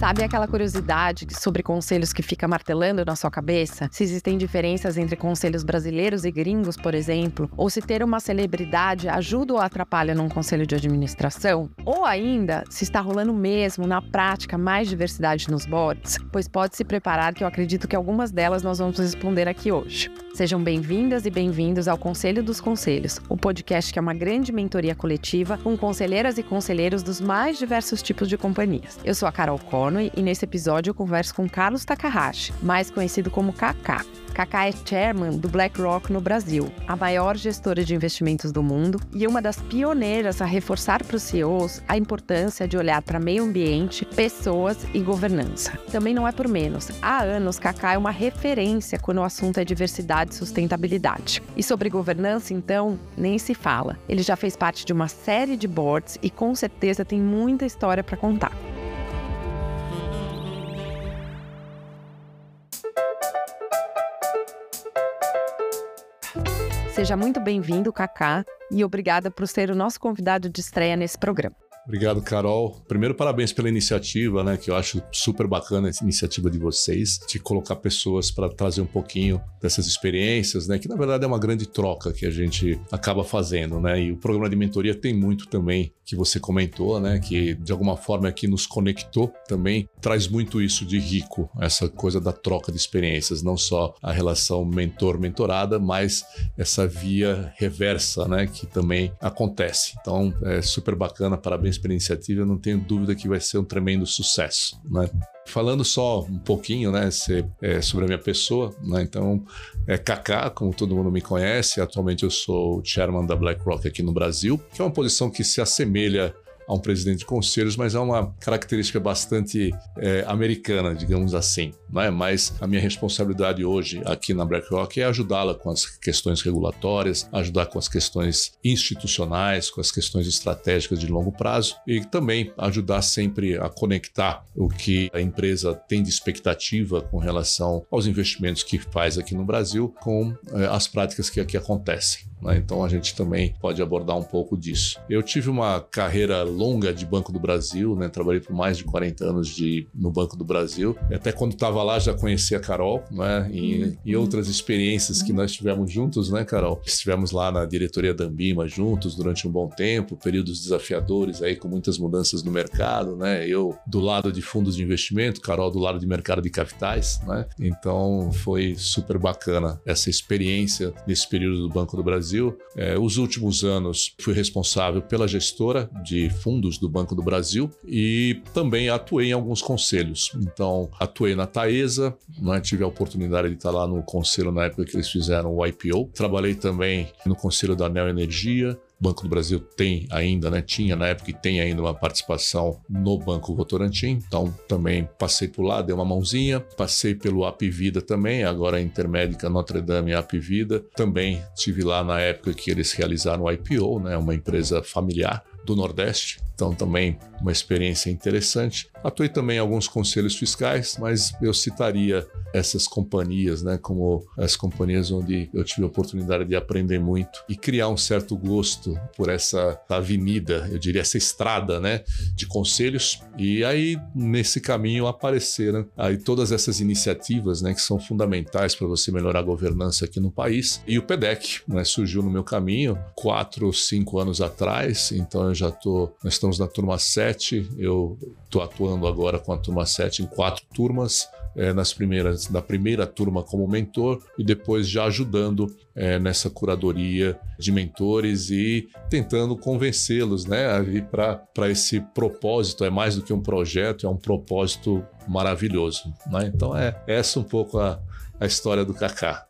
Sabe aquela curiosidade sobre conselhos que fica martelando na sua cabeça? Se existem diferenças entre conselhos brasileiros e gringos, por exemplo? Ou se ter uma celebridade ajuda ou atrapalha num conselho de administração? Ou ainda, se está rolando mesmo, na prática, mais diversidade nos boards? Pois pode se preparar que eu acredito que algumas delas nós vamos responder aqui hoje. Sejam bem-vindas e bem-vindos ao Conselho dos Conselhos, o podcast que é uma grande mentoria coletiva com conselheiras e conselheiros dos mais diversos tipos de companhias. Eu sou a Carol E nesse episódio eu converso com Carlos Takahashi, mais conhecido como Kaká. Kaká é chairman do BlackRock no Brasil, a maior gestora de investimentos do mundo e uma das pioneiras a reforçar para os CEOs a importância de olhar para meio ambiente, pessoas e governança. Também não é por menos. Há anos, Kaká é uma referência quando o assunto é diversidade e sustentabilidade. E sobre governança, então, nem se fala. Ele já fez parte de uma série de boards e com certeza tem muita história para contar. Seja muito bem-vindo, Kaká, e obrigada por ser o nosso convidado de estreia nesse programa. Obrigado, Carol. Primeiro, parabéns pela iniciativa, né? Que eu acho super bacana essa iniciativa de vocês, de colocar pessoas para trazer um pouquinho dessas experiências, né? Que na verdade é uma grande troca que a gente acaba fazendo, né? E o programa de mentoria tem muito também que você comentou, né? Que de alguma forma aqui nos conectou também, traz muito isso de rico, essa coisa da troca de experiências, não só a relação mentor-mentorada, mas essa via reversa, né? Que também acontece. Então, é super bacana, parabéns parabéns pela iniciativa, eu não tenho dúvida que vai ser um tremendo sucesso, né? Falando só um pouquinho, né, se, é, sobre a minha pessoa, né, então, é Kaká, como todo mundo me conhece, atualmente eu sou chairman da BlackRock aqui no Brasil, que é uma posição que se assemelha a um presidente de conselhos, mas é uma característica bastante é, americana, digamos assim. Não é? Mas a minha responsabilidade hoje aqui na BlackRock é ajudá-la com as questões regulatórias, ajudar com as questões institucionais, com as questões estratégicas de longo prazo e também ajudar sempre a conectar o que a empresa tem de expectativa com relação aos investimentos que faz aqui no Brasil com é, as práticas que aqui acontecem. Né? Então a gente também pode abordar um pouco disso. Eu tive uma carreira longa de Banco do Brasil, né? trabalhei por mais de 40 anos de, no Banco do Brasil. Até quando estava lá já conheci a Carol né? e, uhum. e outras experiências que nós tivemos juntos, né, Carol? Estivemos lá na diretoria da Ambima juntos durante um bom tempo, períodos desafiadores aí com muitas mudanças no mercado, né? Eu do lado de fundos de investimento, Carol do lado de mercado de capitais, né? Então foi super bacana essa experiência nesse período do Banco do Brasil Brasil. É, os últimos anos fui responsável pela gestora de fundos do Banco do Brasil e também atuei em alguns conselhos. Então, atuei na Taesa, né, tive a oportunidade de estar lá no conselho na época que eles fizeram o IPO. Trabalhei também no conselho da Neo Energia, Banco do Brasil tem ainda, né? Tinha na época e tem ainda uma participação no Banco Votorantim, então também passei por lá, dei uma mãozinha, passei pelo Apivida também, agora a Intermédica Notre Dame e Apivida, também tive lá na época que eles realizaram o IPO, né? Uma empresa familiar do Nordeste, então também uma experiência interessante. Atuei também em alguns conselhos fiscais, mas eu citaria essas companhias, né, como as companhias onde eu tive a oportunidade de aprender muito e criar um certo gosto por essa avenida, eu diria essa estrada, né, de conselhos. E aí nesse caminho apareceram aí todas essas iniciativas, né, que são fundamentais para você melhorar a governança aqui no país. E o PEDEC, né, surgiu no meu caminho quatro ou cinco anos atrás. Então eu já tô, nós estamos na turma 7, eu tô atuando agora com a turma 7 em quatro turmas é, nas primeiras, na primeira turma como mentor e depois já ajudando é, nessa curadoria de mentores e tentando convencê-los né, a vir para esse propósito. É mais do que um projeto, é um propósito maravilhoso. Né? Então é essa um pouco a, a história do Kaká.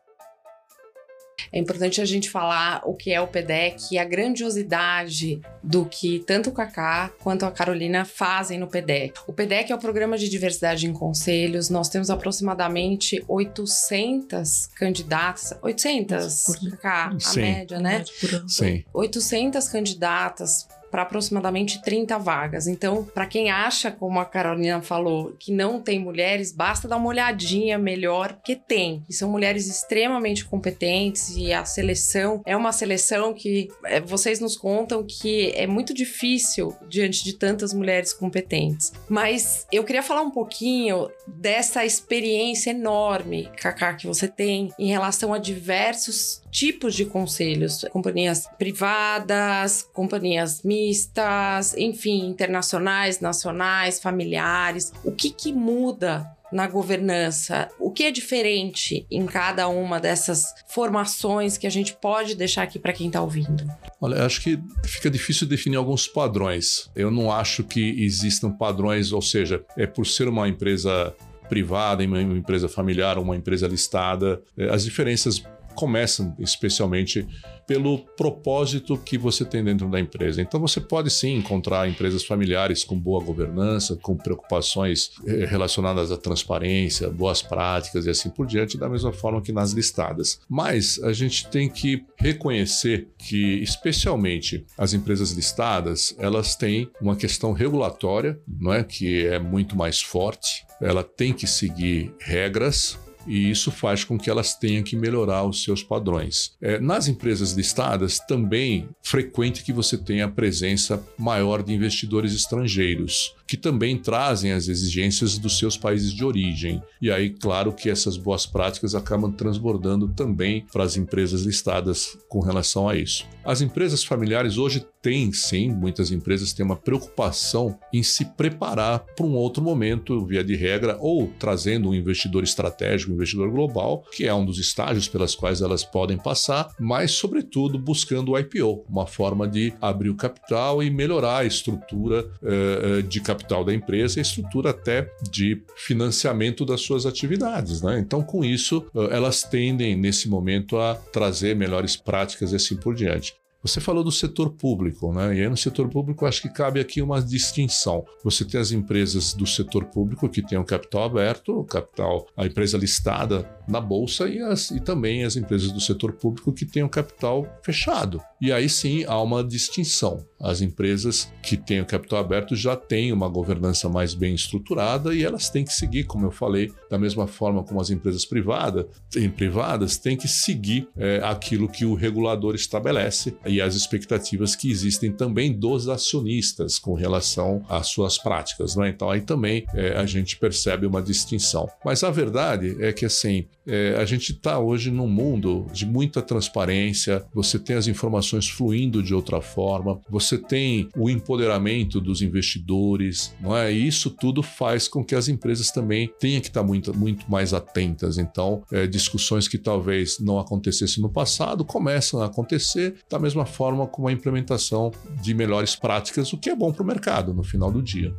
É importante a gente falar o que é o PDEC e a grandiosidade do que tanto o Kaká quanto a Carolina fazem no PDEC. O PDEC é o Programa de Diversidade em Conselhos. Nós temos aproximadamente 800 candidatas. 800, Kaká, a média, né? Sim. 800 candidatas para aproximadamente 30 vagas. Então, para quem acha, como a Carolina falou, que não tem mulheres, basta dar uma olhadinha melhor, porque tem. E são mulheres extremamente competentes e a seleção é uma seleção que é, vocês nos contam que é muito difícil diante de tantas mulheres competentes. Mas eu queria falar um pouquinho dessa experiência enorme, Kaká, que você tem em relação a diversos tipos de conselhos, companhias privadas, companhias mistas, enfim, internacionais, nacionais, familiares. O que que muda na governança? O que é diferente em cada uma dessas formações que a gente pode deixar aqui para quem está ouvindo? Olha, acho que fica difícil definir alguns padrões. Eu não acho que existam padrões, ou seja, é por ser uma empresa privada, uma empresa familiar, uma empresa listada, é, as diferenças começam especialmente pelo propósito que você tem dentro da empresa. Então você pode sim encontrar empresas familiares com boa governança, com preocupações eh, relacionadas à transparência, boas práticas e assim por diante, da mesma forma que nas listadas. Mas a gente tem que reconhecer que, especialmente as empresas listadas, elas têm uma questão regulatória, não é, que é muito mais forte. Ela tem que seguir regras e isso faz com que elas tenham que melhorar os seus padrões. É, nas empresas listadas, também frequente que você tenha a presença maior de investidores estrangeiros que também trazem as exigências dos seus países de origem. E aí, claro que essas boas práticas acabam transbordando também para as empresas listadas com relação a isso. As empresas familiares hoje têm, sim, muitas empresas têm uma preocupação em se preparar para um outro momento, via de regra, ou trazendo um investidor estratégico, um investidor global, que é um dos estágios pelas quais elas podem passar, mas, sobretudo, buscando o IPO, uma forma de abrir o capital e melhorar a estrutura uh, de capital da empresa e estrutura até de financiamento das suas atividades. Né? Então, com isso, elas tendem, nesse momento, a trazer melhores práticas e assim por diante. Você falou do setor público, né? E aí no setor público acho que cabe aqui uma distinção. Você tem as empresas do setor público que têm o capital aberto, o capital, a empresa listada na bolsa e, as, e também as empresas do setor público que têm o capital fechado. E aí sim há uma distinção. As empresas que têm o capital aberto já têm uma governança mais bem estruturada e elas têm que seguir, como eu falei, da mesma forma como as empresas privadas, em privadas têm que seguir é, aquilo que o regulador estabelece e as expectativas que existem também dos acionistas com relação às suas práticas. Né? Então aí também é, a gente percebe uma distinção. Mas a verdade é que assim é, a gente está hoje num mundo de muita transparência, você tem as informações fluindo de outra forma, você tem o empoderamento dos investidores, não é? E isso tudo faz com que as empresas também tenham que estar tá muito, muito mais atentas. Então, é, discussões que talvez não acontecessem no passado começam a acontecer da mesma forma como a implementação de melhores práticas, o que é bom para o mercado no final do dia.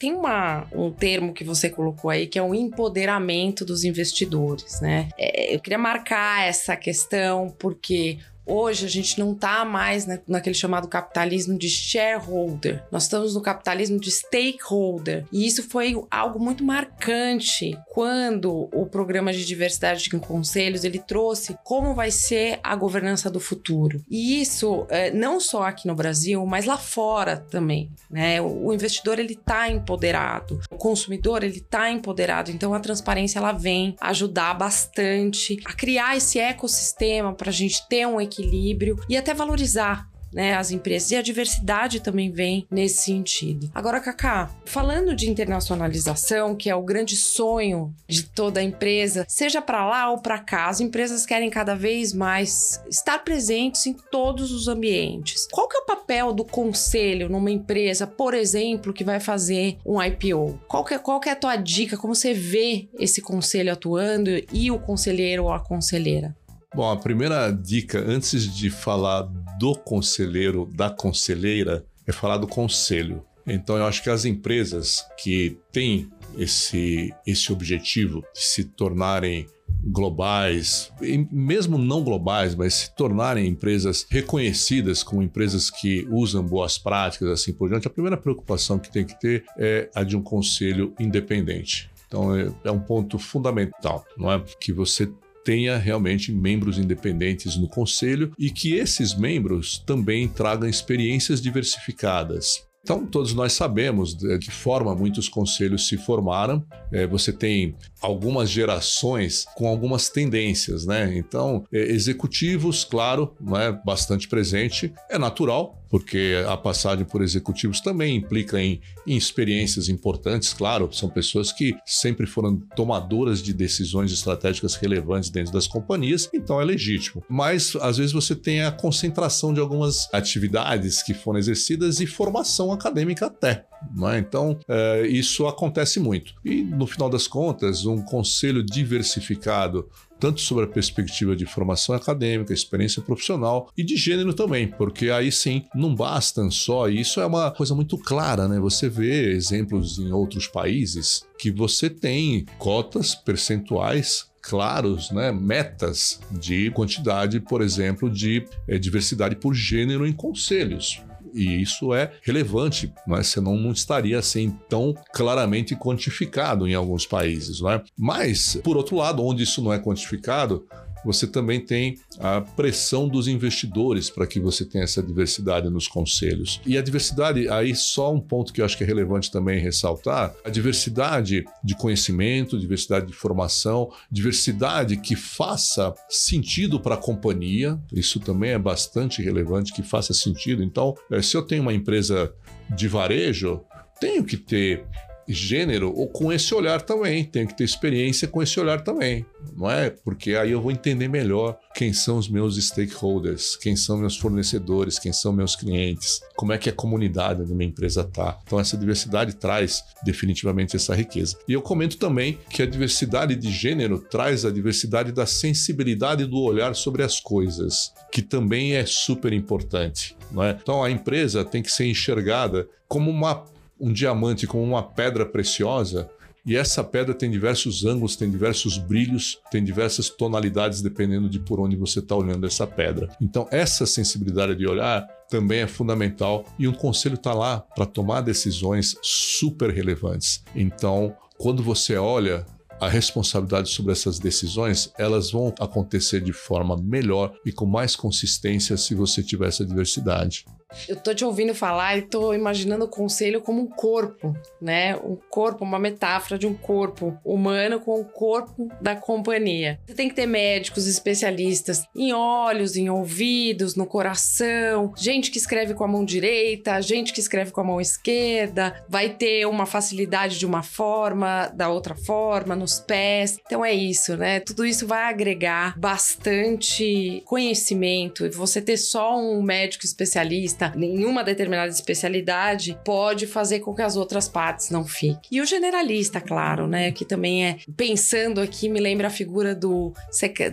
Tem uma, um termo que você colocou aí que é o empoderamento dos investidores, né? É, eu queria marcar essa questão porque Hoje a gente não está mais naquele chamado capitalismo de shareholder. Nós estamos no capitalismo de stakeholder. E isso foi algo muito marcante quando o programa de diversidade em conselhos ele trouxe como vai ser a governança do futuro. E isso é, não só aqui no Brasil, mas lá fora também. Né? O investidor ele está empoderado, o consumidor ele está empoderado. Então a transparência ela vem ajudar bastante a criar esse ecossistema para a gente ter um equilíbrio equilíbrio e até valorizar né, as empresas. E a diversidade também vem nesse sentido. Agora, Kaká, falando de internacionalização, que é o grande sonho de toda empresa, seja para lá ou para cá, as empresas querem cada vez mais estar presentes em todos os ambientes. Qual que é o papel do conselho numa empresa, por exemplo, que vai fazer um IPO? Qual que é, qual que é a tua dica? Como você vê esse conselho atuando e o conselheiro ou a conselheira? Bom, a primeira dica, antes de falar do conselheiro, da conselheira, é falar do conselho. Então, eu acho que as empresas que têm esse, esse objetivo de se tornarem globais, mesmo não globais, mas se tornarem empresas reconhecidas como empresas que usam boas práticas, assim por diante, a primeira preocupação que tem que ter é a de um conselho independente. Então é, é um ponto fundamental, não é? Que você tenha realmente membros independentes no conselho e que esses membros também tragam experiências diversificadas. Então, todos nós sabemos de que forma muitos conselhos se formaram. É, você tem algumas gerações com algumas tendências, né? Então, é, executivos, claro, não é bastante presente, é natural, porque a passagem por executivos também implica em, em, experiências importantes, claro, são pessoas que sempre foram tomadoras de decisões estratégicas relevantes dentro das companhias, então é legítimo. Mas às vezes você tem a concentração de algumas atividades que foram exercidas e formação acadêmica até. É? Então, é, isso acontece muito. E no final das contas, um conselho diversificado tanto sobre a perspectiva de formação acadêmica, experiência profissional e de gênero também, porque aí sim não bastam só, e isso é uma coisa muito clara, né? Você vê exemplos em outros países que você tem cotas percentuais claros, né, metas de quantidade, por exemplo, de é, diversidade por gênero em conselhos. E isso é relevante, mas é? senão não estaria assim tão claramente quantificado em alguns países. Não é? Mas, por outro lado, onde isso não é quantificado, você também tem a pressão dos investidores para que você tenha essa diversidade nos conselhos. E a diversidade, aí só um ponto que eu acho que é relevante também ressaltar, a diversidade de conhecimento, diversidade de formação, diversidade que faça sentido para a companhia, isso também é bastante relevante, que faça sentido. Então, eh, se eu tenho uma empresa de varejo, tenho que ter gênero ou com esse olhar também. Tenho que ter experiência com esse olhar também, não é? Porque aí eu vou entender melhor quem são os meus stakeholders, quem são meus fornecedores, quem são meus clientes, como é que a comunidade da minha empresa tá. Então essa diversidade traz definitivamente essa riqueza. E eu comento também que a diversidade de gênero traz a diversidade da sensibilidade do olhar sobre as coisas, que também é super importante, não é? Então a empresa tem que ser enxergada como uma um diamante como uma pedra preciosa, e essa pedra tem diversos ângulos, tem diversos brilhos, tem diversas tonalidades dependendo de por onde você está olhando essa pedra. Então, essa sensibilidade de olhar também é fundamental e um conselho está lá para tomar decisões super relevantes. Então, quando você olha a responsabilidade sobre essas decisões, elas vão acontecer de forma melhor e com mais consistência se você tiver essa diversidade. Eu tô te ouvindo falar e tô imaginando o conselho como um corpo, né? Um corpo, uma metáfora de um corpo humano com o corpo da companhia. Você tem que ter médicos especialistas em olhos, em ouvidos, no coração, gente que escreve com a mão direita, gente que escreve com a mão esquerda, vai ter uma facilidade de uma forma, da outra forma, nos pés. Então é isso, né? Tudo isso vai agregar bastante conhecimento. Você ter só um médico especialista nenhuma determinada especialidade pode fazer com que as outras partes não fiquem. E o generalista, claro, né? Que também é, pensando aqui, me lembra a figura do,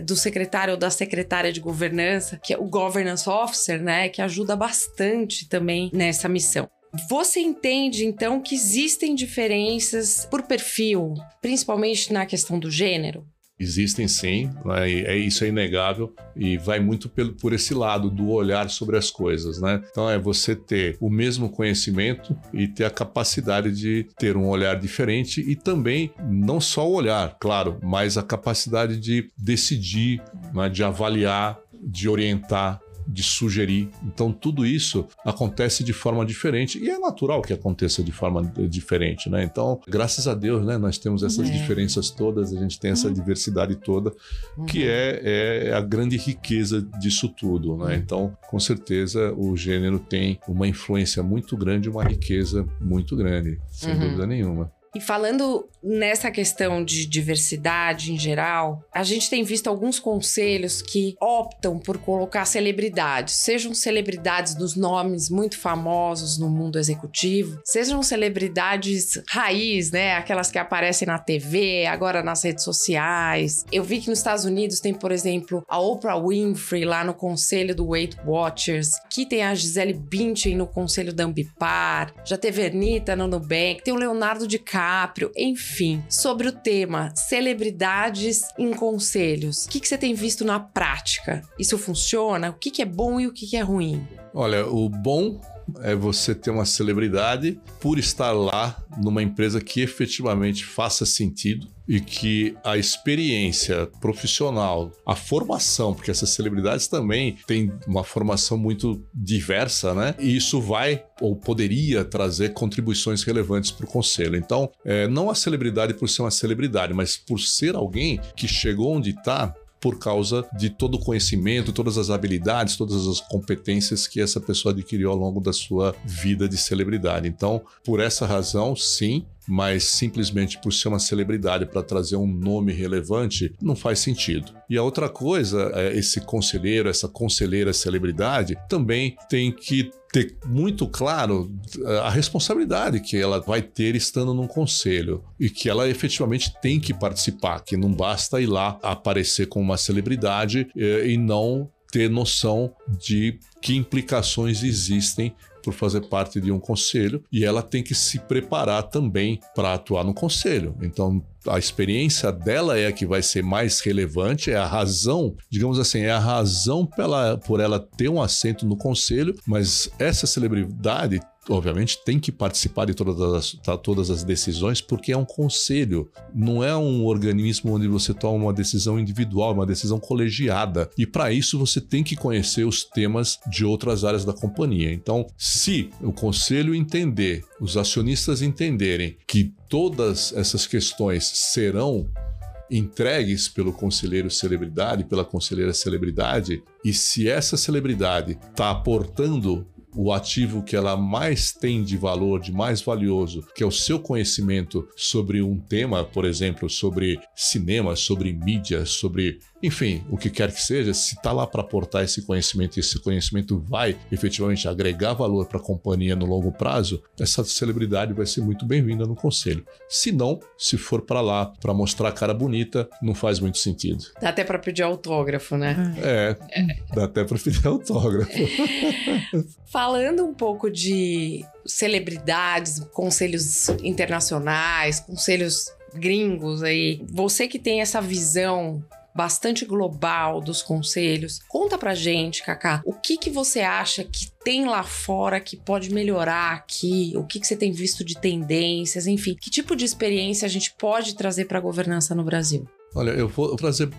do secretário ou da secretária de governança, que é o governance officer, né? Que ajuda bastante também nessa missão. Você entende então que existem diferenças por perfil, principalmente na questão do gênero? Existem sim, né? é, isso é inegável e vai muito pelo, por esse lado do olhar sobre as coisas, né? Então é você ter o mesmo conhecimento e ter a capacidade de ter um olhar diferente e também não só o olhar, claro, mas a capacidade de decidir, né? de avaliar, de orientar, de sugerir. Então, tudo isso acontece de forma diferente e é natural que aconteça de forma diferente, né? Então, graças a Deus, né, nós temos essas é. diferenças todas, a gente tem essa uhum. diversidade toda, uhum. que é, é a grande riqueza disso tudo, né? Uhum. Então, com certeza, o gênero tem uma influência muito grande, uma riqueza muito grande, sem uhum. dúvida nenhuma. E falando nessa questão de diversidade em geral, a gente tem visto alguns conselhos que optam por colocar celebridades, sejam celebridades dos nomes muito famosos no mundo executivo, sejam celebridades raiz, né? Aquelas que aparecem na TV, agora nas redes sociais. Eu vi que nos Estados Unidos tem, por exemplo, a Oprah Winfrey lá no conselho do Weight Watchers, que tem a Gisele Bündchen no conselho da Ambipar, já teve Ernita no Nubank, tem o Leonardo DiCaprio DiCaprio, enfim, sobre o tema celebridades em conselhos. O que, que você tem visto na prática? Isso funciona? O que, que é bom e o que, que é ruim? Olha, o bom é você ter uma celebridade por estar lá numa empresa que efetivamente faça sentido e que a experiência profissional, a formação, porque essas celebridades também têm uma formação muito diversa, né? E isso vai ou poderia trazer contribuições relevantes para o conselho. Então, é, não a celebridade por ser uma celebridade, mas por ser alguém que chegou onde está por causa de todo o conhecimento, todas as habilidades, todas as competências que essa pessoa adquiriu ao longo da sua vida de celebridade. Então, por essa razão, sim, mas simplesmente por ser uma celebridade para trazer um nome relevante não faz sentido. E a outra coisa, é esse conselheiro, essa conselheira celebridade também tem que ter muito claro eh, a responsabilidade que ela vai ter estando num conselho e que ela efetivamente tem que participar, que não basta ir lá aparecer como uma celebridade eh, e não ter noção de que implicações existem por fazer parte de um conselho e ela tem que se preparar também para atuar no conselho. Então, a experiência dela é a que vai ser mais relevante, é a razão, digamos assim, é a razão pela, por ela ter um assento no conselho, mas essa celebridade obviamente, tem que participar de todas as, tá, todas as decisões, porque é um conselho, não é um organismo onde você toma uma decisão individual, uma decisão colegiada. E para isso você tem que conhecer os temas de outras áreas da companhia. Então, se o conselho entender, os acionistas entenderem que todas essas questões serão entregues pelo conselheiro celebridade, pela conselheira celebridade, e se essa celebridade está aportando o ativo que ela mais tem de valor, de mais valioso, que é o seu conhecimento sobre um tema, por exemplo, sobre cinema, sobre mídia, sobre enfim, o que quer que seja, se está lá para aportar esse conhecimento e esse conhecimento vai efetivamente agregar valor para a companhia no longo prazo, essa celebridade vai ser muito bem-vinda no conselho. Se não, se for para lá para mostrar a cara bonita, não faz muito sentido. Dá até para pedir autógrafo, né? É, dá até para pedir autógrafo. Falando um pouco de celebridades, conselhos internacionais, conselhos gringos aí, você que tem essa visão bastante global dos conselhos. Conta pra gente, Kaká, o que que você acha que tem lá fora que pode melhorar aqui? O que que você tem visto de tendências? Enfim, que tipo de experiência a gente pode trazer para a governança no Brasil? Olha, eu vou trazer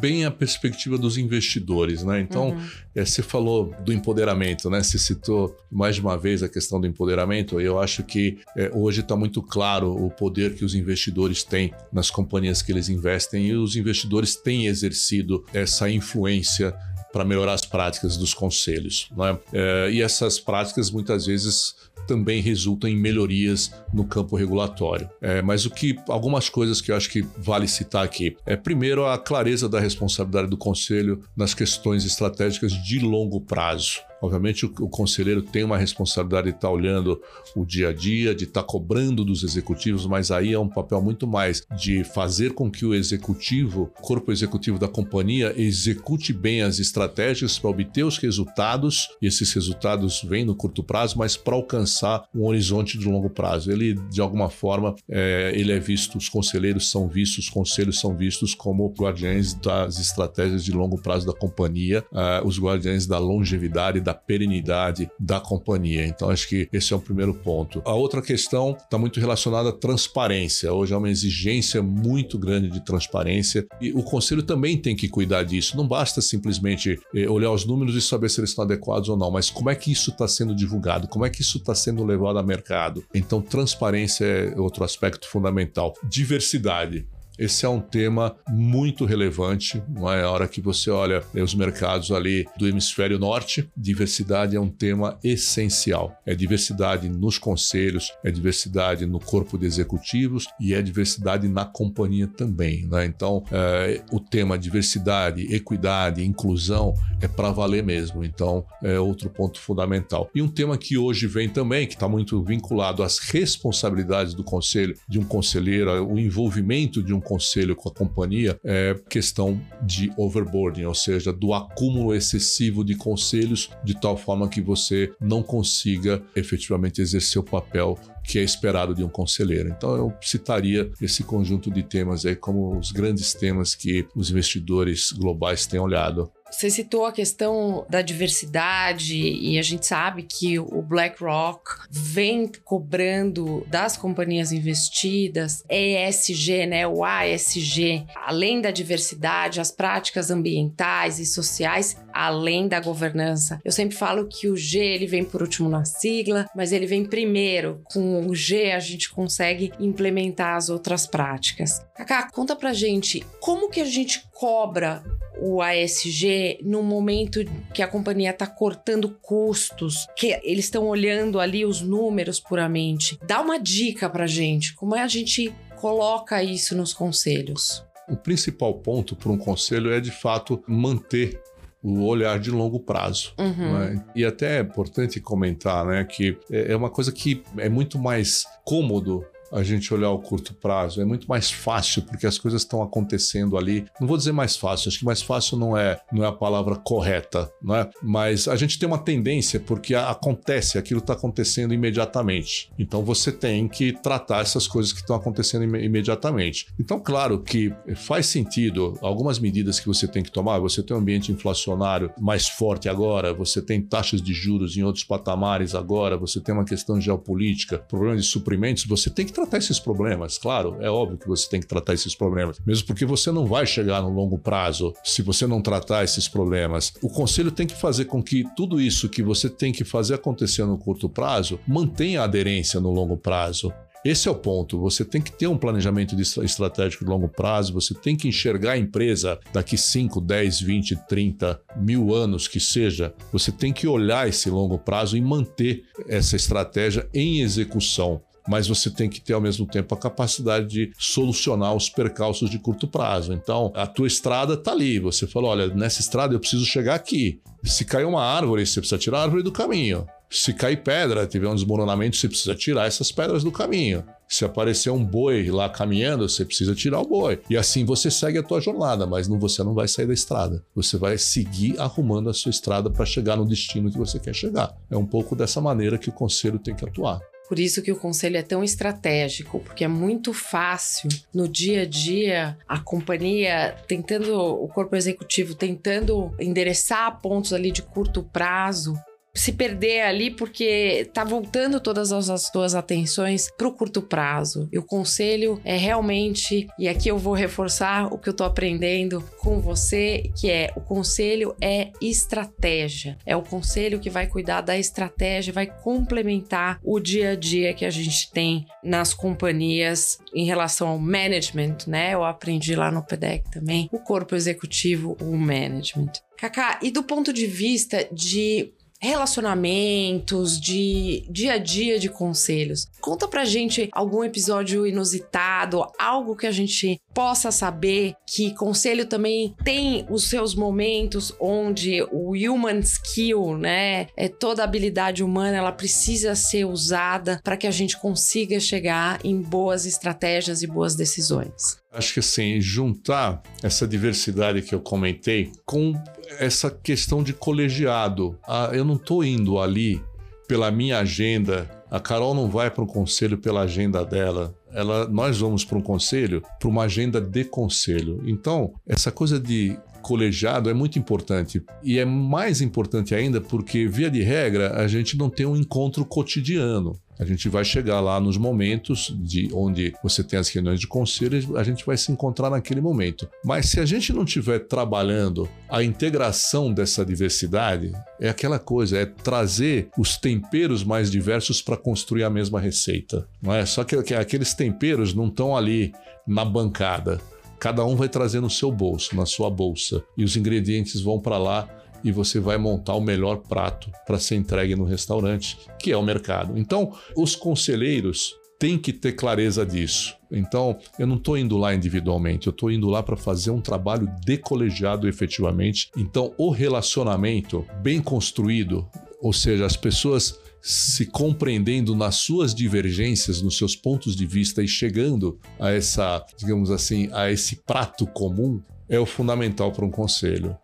bem a perspectiva dos investidores, né? Então, uhum. é, você falou do empoderamento, né? Você citou mais de uma vez a questão do empoderamento. Eu acho que é, hoje está muito claro o poder que os investidores têm nas companhias que eles investem e os investidores têm exercido essa influência para melhorar as práticas dos conselhos. Né? É, e essas práticas muitas vezes também resultam em melhorias no campo regulatório. É, mas o que algumas coisas que eu acho que vale citar aqui é primeiro a clareza da responsabilidade do conselho nas questões estratégicas de longo prazo. Obviamente, o, o conselheiro tem uma responsabilidade de estar olhando o dia a dia, de estar cobrando dos executivos, mas aí é um papel muito mais de fazer com que o executivo, o corpo executivo da companhia, execute bem as estratégias para obter os resultados, e esses resultados vêm no curto prazo, mas para alcançar um horizonte de longo prazo. Ele, de alguma forma, é, ele é visto, os conselheiros são vistos, os conselhos são vistos como guardiães das estratégias de longo prazo da companhia, uh, os guardiães da longevidade, da perenidade da companhia. Então, acho que esse é o primeiro ponto. A outra questão está muito relacionada à transparência. Hoje há uma exigência muito grande de transparência e o conselho também tem que cuidar disso. Não basta simplesmente eh, olhar os números e saber se eles estão adequados ou não, mas como é que isso está sendo divulgado? Como é que isso está sendo levado ao mercado? Então, transparência é outro aspecto fundamental. Diversidade. Esse é um tema muito relevante, não é? A hora que você olha os mercados ali do hemisfério norte, diversidade é um tema essencial. É diversidade nos conselhos, é diversidade no corpo de executivos e é diversidade na companhia também, né? Então, é, o tema diversidade, equidade, inclusão é para valer mesmo. Então, é outro ponto fundamental. E um tema que hoje vem também, que está muito vinculado às responsabilidades do conselho, de um conselheiro, o envolvimento de um conselho com a companhia é questão de overboarding, ou seja, do acúmulo excessivo de conselhos, de tal forma que você não consiga efetivamente exercer o papel que é esperado de um conselheiro. Então eu citaria esse conjunto de temas aí como os grandes temas que os investidores globais têm olhado. Você citou a questão da diversidade e a gente sabe que o BlackRock vem cobrando das companhias investidas ESG, né, o ASG, além da diversidade, as práticas ambientais e sociais, além da governança. Eu sempre falo que o G ele vem por último na sigla, mas ele vem primeiro. Com o G a gente consegue implementar as outras práticas. Kaká, conta pra gente como que a gente cobra o ASG no momento que a companhia está cortando custos, que eles estão olhando ali os números puramente. Dá uma dica para gente, como é a gente coloca isso nos conselhos? O principal ponto para um conselho é de fato manter o olhar de longo prazo. Uhum. Né? E até é importante comentar né, que é, é uma coisa que é muito mais cômodo a gente olhar o curto prazo. É muito mais fácil, porque as coisas estão acontecendo ali. Não vou dizer mais fácil, acho que mais fácil não é, não é a palavra correta, não é? Mas a gente tem uma tendência, porque acontece, aquilo está acontecendo imediatamente. Então você tem que tratar essas coisas que estão acontecendo im imediatamente. Então, claro que faz sentido algumas medidas que você tem que tomar. Você tem um ambiente inflacionário mais forte agora, você tem taxas de juros em outros patamares agora, você tem uma questão geopolítica, problemas de suprimentos, você tem que tratar esses problemas, claro, é óbvio que você tem que tratar esses problemas, mesmo porque você não vai chegar no longo prazo se você não tratar esses problemas. O conselho tem que fazer com que tudo isso que você tem que fazer acontecer no curto prazo mantenha aderência no longo prazo. Esse é o ponto. Você tem que ter um planejamento estratégico de longo prazo, você tem que enxergar a empresa daqui 5, 10, 20, 30 mil anos que seja. Você tem que olhar esse longo prazo e manter essa estratégia em execução mas você tem que ter ao mesmo tempo a capacidade de solucionar os percalços de curto prazo. Então, a tua estrada está ali. Você falou: olha, nessa estrada eu preciso chegar aqui. Se cair uma árvore, você precisa tirar a árvore do caminho. Se cair pedra, tiver um desmoronamento, você precisa tirar essas pedras do caminho. Se aparecer um boi lá caminhando, você precisa tirar o boi. E assim você segue a tua jornada, mas não, você não vai sair da estrada. Você vai seguir arrumando a sua estrada para chegar no destino que você quer chegar. É um pouco dessa maneira que o conselho tem que atuar. Por isso que o conselho é tão estratégico, porque é muito fácil no dia a dia a companhia tentando, o corpo executivo tentando endereçar pontos ali de curto prazo se perder ali porque tá voltando todas as tuas atenções para o curto prazo. E o conselho é realmente, e aqui eu vou reforçar o que eu tô aprendendo com você, que é o conselho é estratégia. É o conselho que vai cuidar da estratégia, vai complementar o dia a dia que a gente tem nas companhias em relação ao management, né? Eu aprendi lá no PEDEC também, o corpo executivo, o management. Kaká, e do ponto de vista de relacionamentos, de dia a dia de conselhos. Conta pra gente algum episódio inusitado, algo que a gente possa saber que conselho também tem os seus momentos onde o human skill, né, é toda habilidade humana, ela precisa ser usada para que a gente consiga chegar em boas estratégias e boas decisões. Acho que assim, juntar essa diversidade que eu comentei com essa questão de colegiado. Ah, eu não estou indo ali pela minha agenda. A Carol não vai para um conselho pela agenda dela. Ela, nós vamos para um conselho, para uma agenda de conselho. Então, essa coisa de colegiado é muito importante. E é mais importante ainda porque, via de regra, a gente não tem um encontro cotidiano. A gente vai chegar lá nos momentos de onde você tem as reuniões de conselho, a gente vai se encontrar naquele momento. Mas se a gente não estiver trabalhando a integração dessa diversidade, é aquela coisa, é trazer os temperos mais diversos para construir a mesma receita. Não é? Só que aqueles temperos não estão ali na bancada. Cada um vai trazer no seu bolso, na sua bolsa, e os ingredientes vão para lá e você vai montar o melhor prato para ser entregue no restaurante, que é o mercado. Então, os conselheiros têm que ter clareza disso. Então, eu não estou indo lá individualmente, eu estou indo lá para fazer um trabalho decolegiado efetivamente. Então, o relacionamento bem construído, ou seja, as pessoas se compreendendo nas suas divergências, nos seus pontos de vista e chegando a essa, digamos assim, a esse prato comum, é o fundamental para um conselho.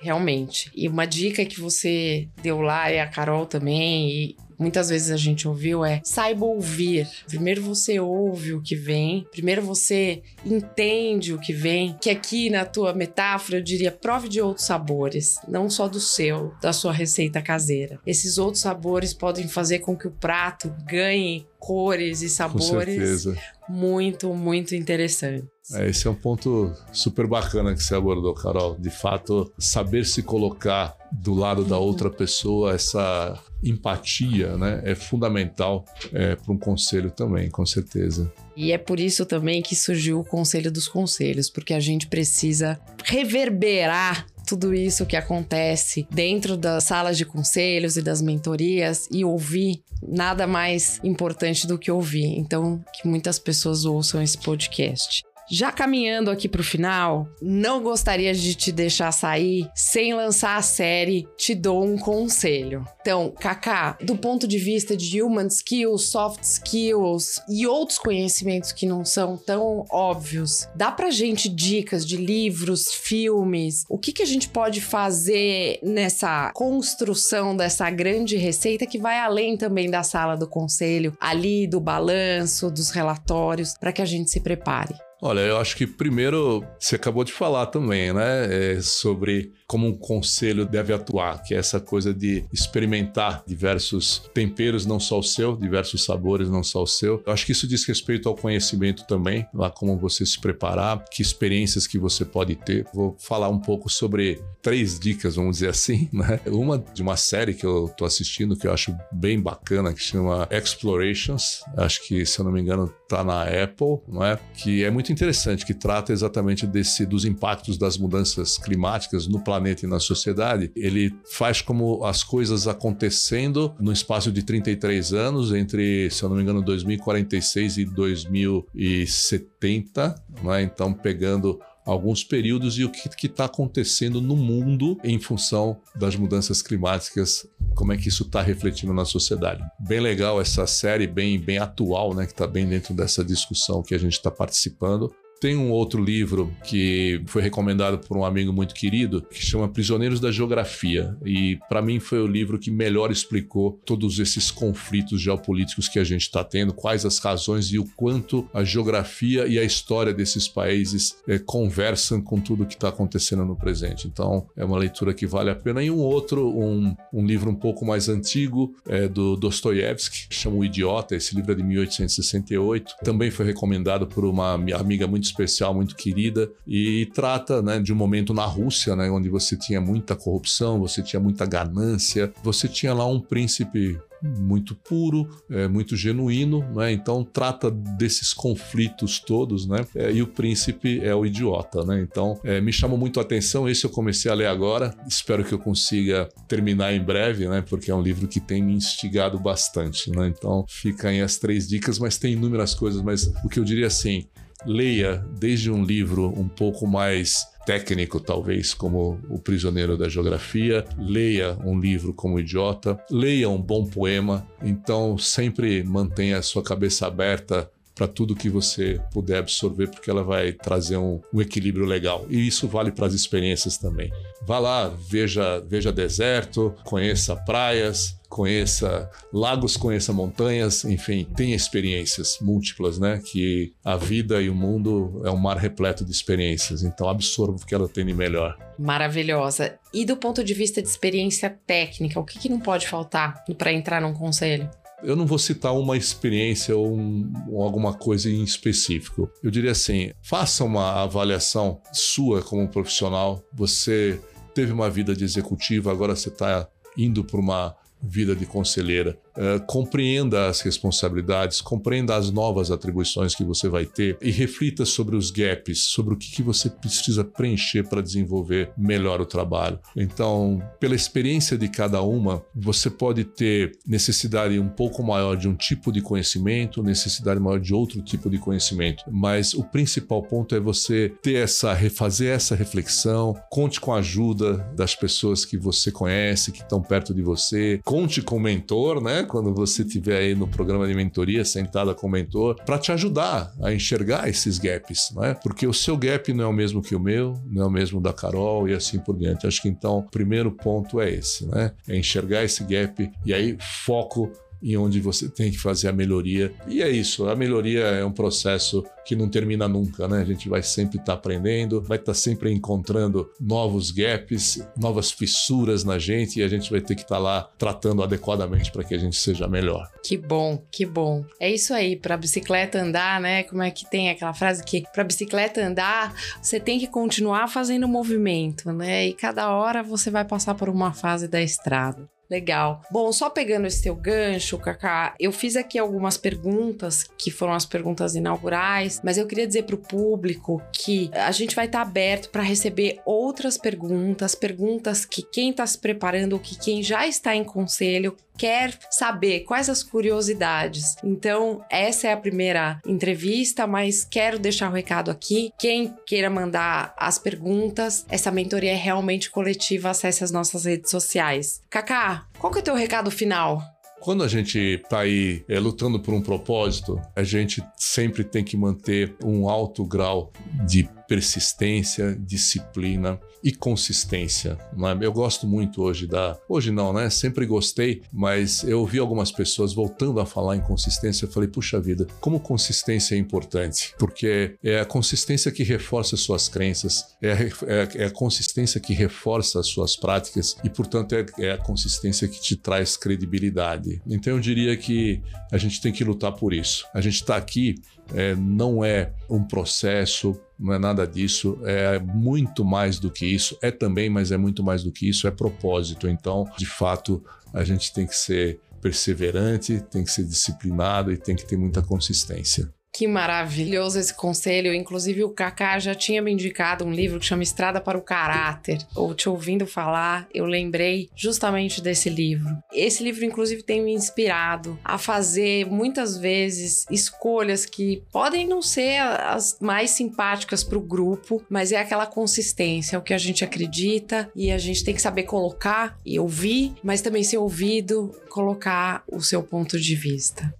Realmente. E uma dica que você deu lá, e a Carol também, e muitas vezes a gente ouviu é saiba ouvir. Primeiro você ouve o que vem, primeiro você entende o que vem, que aqui na tua metáfora eu diria prove de outros sabores, não só do seu, da sua receita caseira. Esses outros sabores podem fazer com que o prato ganhe cores e sabores muito, muito interessantes. É, esse é um ponto super bacana que você abordou, Carol. De fato, saber se colocar do lado da outra pessoa, essa empatia, né, é fundamental é, para um conselho também, com certeza. E é por isso também que surgiu o Conselho dos Conselhos, porque a gente precisa reverberar tudo isso que acontece dentro das salas de conselhos e das mentorias e ouvir nada mais importante do que ouvir. Então, que muitas pessoas ouçam esse podcast. Já caminhando aqui pro final, não gostaria de te deixar sair sem lançar a série Te Dou um Conselho. Então, Kaká, do ponto de vista de human skills, soft skills e outros conhecimentos que não são tão óbvios, dá pra gente dicas de livros, filmes? O que, que a gente pode fazer nessa construção dessa grande receita que vai além também da sala do conselho, ali do balanço, dos relatórios, para que a gente se prepare? Olha, eu acho que primeiro você acabou de falar também, né? É sobre como um conselho deve atuar, que é essa coisa de experimentar diversos temperos, não só o seu, diversos sabores, não só o seu. Eu acho que isso diz respeito ao conhecimento também, lá como você se preparar, que experiências que você pode ter. Vou falar um pouco sobre três dicas, vamos dizer assim, né? Uma de uma série que eu tô assistindo que eu acho bem bacana, que chama Explorations. Acho que, se eu não me engano, tá na Apple, não é? Que é muito interessante, que trata exatamente desse dos impactos das mudanças climáticas no planeta planeta e na sociedade, ele faz como as coisas acontecendo no espaço de 33 anos, entre, se eu não me engano, 2046 e 2070, né? então pegando alguns períodos e o que está acontecendo no mundo em função das mudanças climáticas, como é que isso está refletindo na sociedade. Bem legal essa série, bem, bem atual, né, que está bem dentro dessa discussão que a gente está participando. Tem um outro livro que foi recomendado por um amigo muito querido, que chama Prisioneiros da Geografia. E para mim foi o livro que melhor explicou todos esses conflitos geopolíticos que a gente está tendo, quais as razões e o quanto a geografia e a história desses países é, conversam com tudo que está acontecendo no presente. Então é uma leitura que vale a pena. E um outro, um, um livro um pouco mais antigo, é do Dostoiévski, chama O Idiota. Esse livro é de 1868. Também foi recomendado por uma amiga muito especial, muito querida, e trata né, de um momento na Rússia, né, onde você tinha muita corrupção, você tinha muita ganância, você tinha lá um príncipe muito puro, é, muito genuíno, né? Então trata desses conflitos todos, né? É, e o príncipe é o idiota, né? Então é, me chamou muito a atenção. Esse eu comecei a ler agora. Espero que eu consiga terminar em breve, né? Porque é um livro que tem me instigado bastante, né? Então fica aí as três dicas, mas tem inúmeras coisas. Mas o que eu diria assim, leia desde um livro um pouco mais técnico, talvez, como O Prisioneiro da Geografia, leia um livro como Idiota, leia um bom poema. Então, sempre mantenha a sua cabeça aberta para tudo que você puder absorver, porque ela vai trazer um, um equilíbrio legal. E isso vale para as experiências também. Vá lá, veja, veja deserto, conheça praias, conheça lagos, conheça montanhas, enfim, tenha experiências múltiplas, né? Que a vida e o mundo é um mar repleto de experiências. Então absorva o que ela tem de melhor. Maravilhosa. E do ponto de vista de experiência técnica, o que, que não pode faltar para entrar num conselho? Eu não vou citar uma experiência ou, um, ou, alguma coisa em específico. Eu diria assim: faça uma avaliação sua como profissional. Você teve uma vida de executiva, agora você está indo para uma vida de conselheira. Uh, compreenda as responsabilidades, compreenda as novas atribuições que você vai ter e reflita sobre os gaps, sobre o que, que você precisa preencher para desenvolver melhor o trabalho. Então, pela experiência de cada uma, você pode ter necessidade um pouco maior de um tipo de conhecimento, necessidade maior de outro tipo de conhecimento, mas o principal ponto é você ter essa, refazer essa reflexão, conte com a ajuda das pessoas que você conhece, que estão perto de você, conte com o mentor, né? Quando você estiver aí no programa de mentoria, sentada com o mentor, para te ajudar a enxergar esses gaps, né? Porque o seu gap não é o mesmo que o meu, não é o mesmo da Carol e assim por diante. Acho que então o primeiro ponto é esse, né? É enxergar esse gap e aí foco em onde você tem que fazer a melhoria. E é isso, a melhoria é um processo que não termina nunca, né? A gente vai sempre estar tá aprendendo, vai estar tá sempre encontrando novos gaps, novas fissuras na gente e a gente vai ter que estar tá lá tratando adequadamente para que a gente seja melhor. Que bom, que bom. É isso aí, para bicicleta andar, né? Como é que tem aquela frase que para bicicleta andar, você tem que continuar fazendo movimento, né? E cada hora você vai passar por uma fase da estrada. Legal. Bom, só pegando esse teu gancho, Kaká, eu fiz aqui algumas perguntas que foram as perguntas inaugurais, mas eu queria dizer para o público que a gente vai estar tá aberto para receber outras perguntas, perguntas que quem está se preparando ou que quem já está em conselho quer saber quais as curiosidades. Então, essa é a primeira entrevista, mas quero deixar o recado aqui. Quem queira mandar as perguntas, essa mentoria é realmente coletiva, acesse as nossas redes sociais. Kaká, qual que é o teu recado final? Quando a gente está aí é, lutando por um propósito, a gente sempre tem que manter um alto grau de persistência, disciplina e consistência. Né? Eu gosto muito hoje da. Hoje não, né? Sempre gostei, mas eu ouvi algumas pessoas voltando a falar em consistência. Eu falei, puxa vida, como consistência é importante, porque é a consistência que reforça suas crenças, é a, é, é a consistência que reforça as suas práticas e, portanto, é, é a consistência que te traz credibilidade. Então, eu diria que a gente tem que lutar por isso. A gente está aqui é, não é um processo, não é nada disso, é muito mais do que isso. É também, mas é muito mais do que isso, é propósito. Então, de fato, a gente tem que ser perseverante, tem que ser disciplinado e tem que ter muita consistência. Que maravilhoso esse conselho. Inclusive, o Kaká já tinha me indicado um livro que chama Estrada para o Caráter. Ou te ouvindo falar, eu lembrei justamente desse livro. Esse livro, inclusive, tem me inspirado a fazer muitas vezes escolhas que podem não ser as mais simpáticas para o grupo, mas é aquela consistência, é o que a gente acredita e a gente tem que saber colocar e ouvir, mas também ser ouvido, colocar o seu ponto de vista.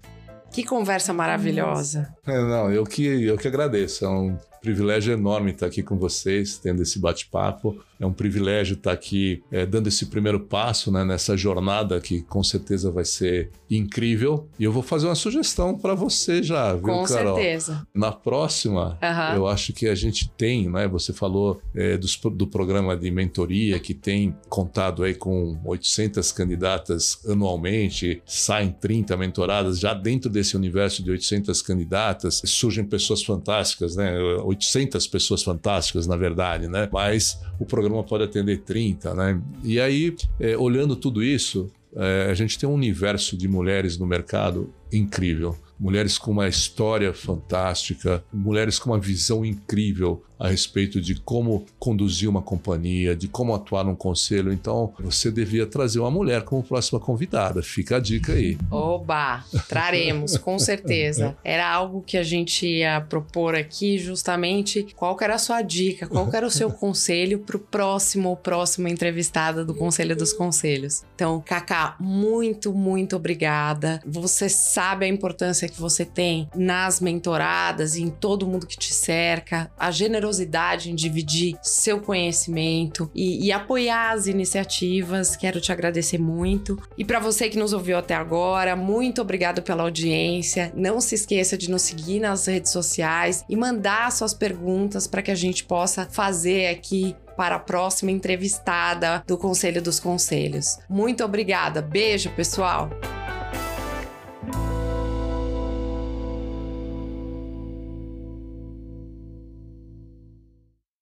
Que conversa maravilhosa. É, não, eu que, eu que agradeço. É um privilégio enorme estar aqui com vocês, tendo esse bate-papo. É um privilégio estar aqui é, dando esse primeiro passo né, nessa jornada que com certeza vai ser incrível. E eu vou fazer uma sugestão para você já, viu, com Carol? Com certeza. Na próxima, uhum. eu acho que a gente tem, né? Você falou é, dos, do programa de mentoria que tem contado aí com 800 candidatas anualmente, saem 30 mentoradas. Já dentro desse universo de 800 candidatas, surgem pessoas fantásticas, né? 800 pessoas fantásticas, na verdade, né? Mas o programa pode atender 30, né? E aí, é, olhando tudo isso, é, a gente tem um universo de mulheres no mercado incrível mulheres com uma história fantástica, mulheres com uma visão incrível a respeito de como conduzir uma companhia, de como atuar num conselho. Então, você devia trazer uma mulher como próxima convidada. Fica a dica aí. Oba! Traremos, com certeza. Era algo que a gente ia propor aqui, justamente qual era a sua dica, qual era o seu conselho para o próximo ou próxima entrevistada do Conselho dos Conselhos. Então, Kaká, muito, muito obrigada. Você sabe a importância que você tem nas mentoradas e em todo mundo que te cerca, a generosidade em dividir seu conhecimento e, e apoiar as iniciativas. Quero te agradecer muito. E para você que nos ouviu até agora, muito obrigado pela audiência. Não se esqueça de nos seguir nas redes sociais e mandar suas perguntas para que a gente possa fazer aqui para a próxima entrevistada do Conselho dos Conselhos. Muito obrigada. Beijo, pessoal.